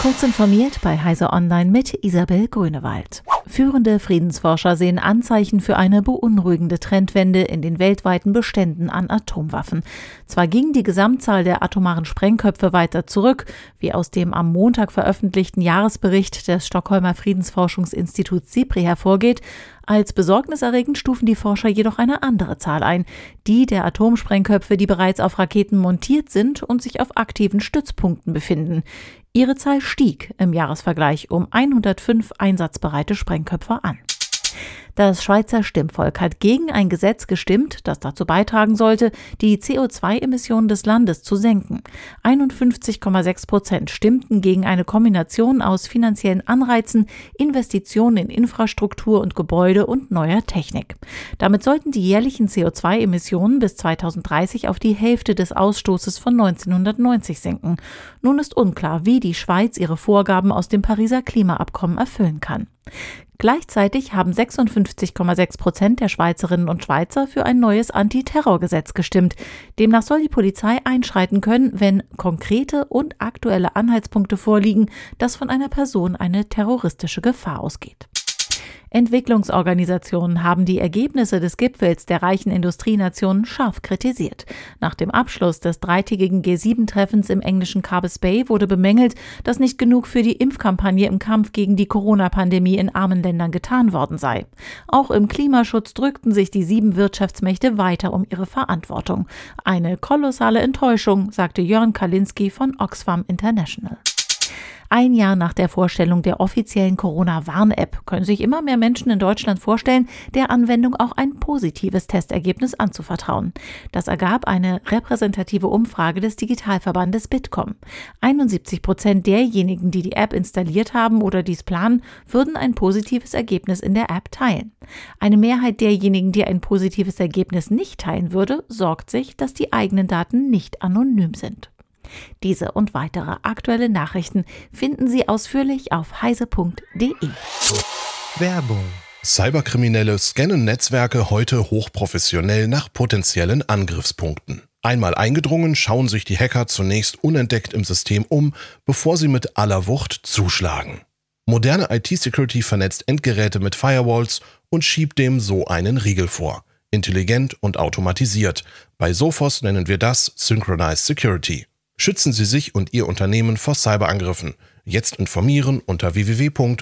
Kurz informiert bei Heise Online mit Isabel Grünewald. Führende Friedensforscher sehen Anzeichen für eine beunruhigende Trendwende in den weltweiten Beständen an Atomwaffen. Zwar ging die Gesamtzahl der atomaren Sprengköpfe weiter zurück, wie aus dem am Montag veröffentlichten Jahresbericht des Stockholmer Friedensforschungsinstituts SIPRI hervorgeht, als besorgniserregend stufen die Forscher jedoch eine andere Zahl ein, die der Atomsprengköpfe, die bereits auf Raketen montiert sind und sich auf aktiven Stützpunkten befinden. Ihre Zahl stieg im Jahresvergleich um 105 einsatzbereite Sprengköpfe an. Das Schweizer Stimmvolk hat gegen ein Gesetz gestimmt, das dazu beitragen sollte, die CO2-Emissionen des Landes zu senken. 51,6 Prozent stimmten gegen eine Kombination aus finanziellen Anreizen, Investitionen in Infrastruktur und Gebäude und neuer Technik. Damit sollten die jährlichen CO2-Emissionen bis 2030 auf die Hälfte des Ausstoßes von 1990 sinken. Nun ist unklar, wie die Schweiz ihre Vorgaben aus dem Pariser Klimaabkommen erfüllen kann. Gleichzeitig haben 56,6 Prozent der Schweizerinnen und Schweizer für ein neues Antiterrorgesetz gestimmt. Demnach soll die Polizei einschreiten können, wenn konkrete und aktuelle Anhaltspunkte vorliegen, dass von einer Person eine terroristische Gefahr ausgeht. Entwicklungsorganisationen haben die Ergebnisse des Gipfels der reichen Industrienationen scharf kritisiert. Nach dem Abschluss des dreitägigen G7-Treffens im englischen Carbis Bay wurde bemängelt, dass nicht genug für die Impfkampagne im Kampf gegen die Corona-Pandemie in armen Ländern getan worden sei. Auch im Klimaschutz drückten sich die sieben Wirtschaftsmächte weiter um ihre Verantwortung. Eine kolossale Enttäuschung, sagte Jörn Kalinski von Oxfam International. Ein Jahr nach der Vorstellung der offiziellen Corona-Warn-App können sich immer mehr Menschen in Deutschland vorstellen, der Anwendung auch ein positives Testergebnis anzuvertrauen. Das ergab eine repräsentative Umfrage des Digitalverbandes Bitkom. 71 Prozent derjenigen, die die App installiert haben oder dies planen, würden ein positives Ergebnis in der App teilen. Eine Mehrheit derjenigen, die ein positives Ergebnis nicht teilen würde, sorgt sich, dass die eigenen Daten nicht anonym sind. Diese und weitere aktuelle Nachrichten finden Sie ausführlich auf heise.de. Werbung Cyberkriminelle scannen Netzwerke heute hochprofessionell nach potenziellen Angriffspunkten. Einmal eingedrungen, schauen sich die Hacker zunächst unentdeckt im System um, bevor sie mit aller Wucht zuschlagen. Moderne IT-Security vernetzt Endgeräte mit Firewalls und schiebt dem so einen Riegel vor. Intelligent und automatisiert. Bei Sophos nennen wir das Synchronized Security. Schützen Sie sich und Ihr Unternehmen vor Cyberangriffen. Jetzt informieren unter www.sophos.de.